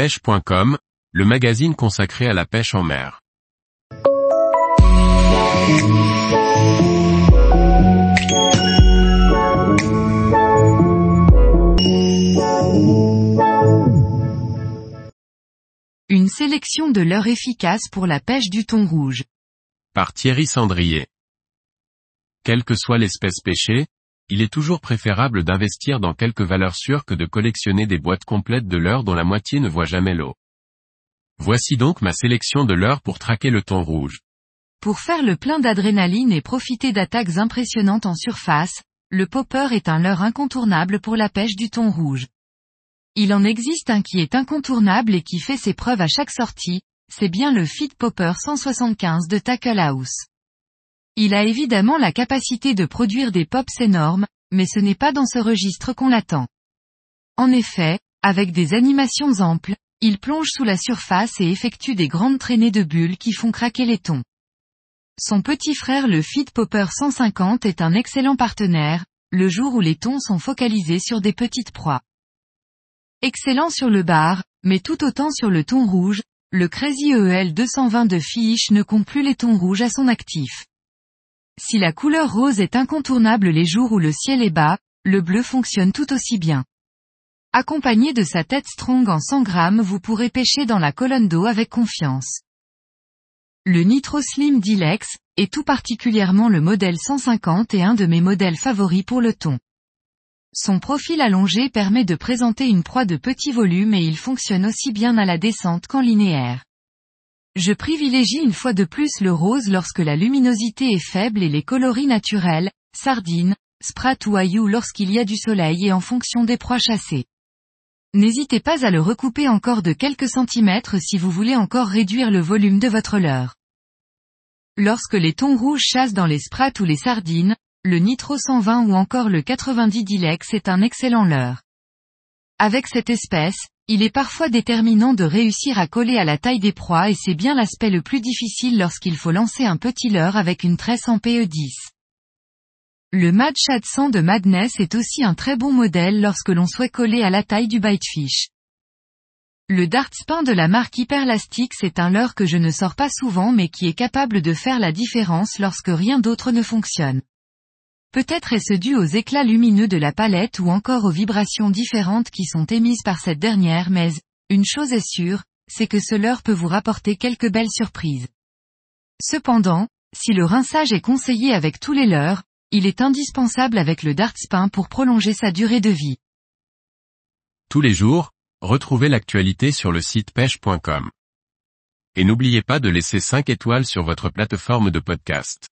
pêche.com, le magazine consacré à la pêche en mer. Une sélection de leurres efficaces pour la pêche du thon rouge. Par Thierry Sandrier. Quelle que soit l'espèce pêchée, il est toujours préférable d'investir dans quelques valeurs sûres que de collectionner des boîtes complètes de leurres dont la moitié ne voit jamais l'eau. Voici donc ma sélection de leurres pour traquer le thon rouge. Pour faire le plein d'adrénaline et profiter d'attaques impressionnantes en surface, le popper est un leurre incontournable pour la pêche du thon rouge. Il en existe un qui est incontournable et qui fait ses preuves à chaque sortie, c'est bien le Feed Popper 175 de Tackle House. Il a évidemment la capacité de produire des pops énormes, mais ce n'est pas dans ce registre qu'on l'attend. En effet, avec des animations amples, il plonge sous la surface et effectue des grandes traînées de bulles qui font craquer les thons. Son petit frère le Feed Popper 150 est un excellent partenaire, le jour où les thons sont focalisés sur des petites proies. Excellent sur le bar, mais tout autant sur le thon rouge, le Crazy EL 220 de Fish ne compte plus les thons rouges à son actif. Si la couleur rose est incontournable les jours où le ciel est bas, le bleu fonctionne tout aussi bien. Accompagné de sa tête strong en 100 grammes vous pourrez pêcher dans la colonne d'eau avec confiance. Le Nitro Slim Dilex, et tout particulièrement le modèle 150 est un de mes modèles favoris pour le thon. Son profil allongé permet de présenter une proie de petit volume et il fonctionne aussi bien à la descente qu'en linéaire. Je privilégie une fois de plus le rose lorsque la luminosité est faible et les coloris naturels, sardines, sprat ou aillou lorsqu'il y a du soleil et en fonction des proies chassées. N'hésitez pas à le recouper encore de quelques centimètres si vous voulez encore réduire le volume de votre leurre. Lorsque les thons rouges chassent dans les sprats ou les sardines, le Nitro 120 ou encore le 90 Dilex est un excellent leurre. Avec cette espèce, il est parfois déterminant de réussir à coller à la taille des proies et c'est bien l'aspect le plus difficile lorsqu'il faut lancer un petit leurre avec une tresse en PE10. Le Mad Shad 100 de Madness est aussi un très bon modèle lorsque l'on souhaite coller à la taille du bitefish. Le dart spin de la marque Hyperlastix est un leurre que je ne sors pas souvent mais qui est capable de faire la différence lorsque rien d'autre ne fonctionne. Peut-être est-ce dû aux éclats lumineux de la palette ou encore aux vibrations différentes qui sont émises par cette dernière mais, une chose est sûre, c'est que ce leurre peut vous rapporter quelques belles surprises. Cependant, si le rinçage est conseillé avec tous les leurres, il est indispensable avec le dart spin pour prolonger sa durée de vie. Tous les jours, retrouvez l'actualité sur le site pêche.com. Et n'oubliez pas de laisser 5 étoiles sur votre plateforme de podcast.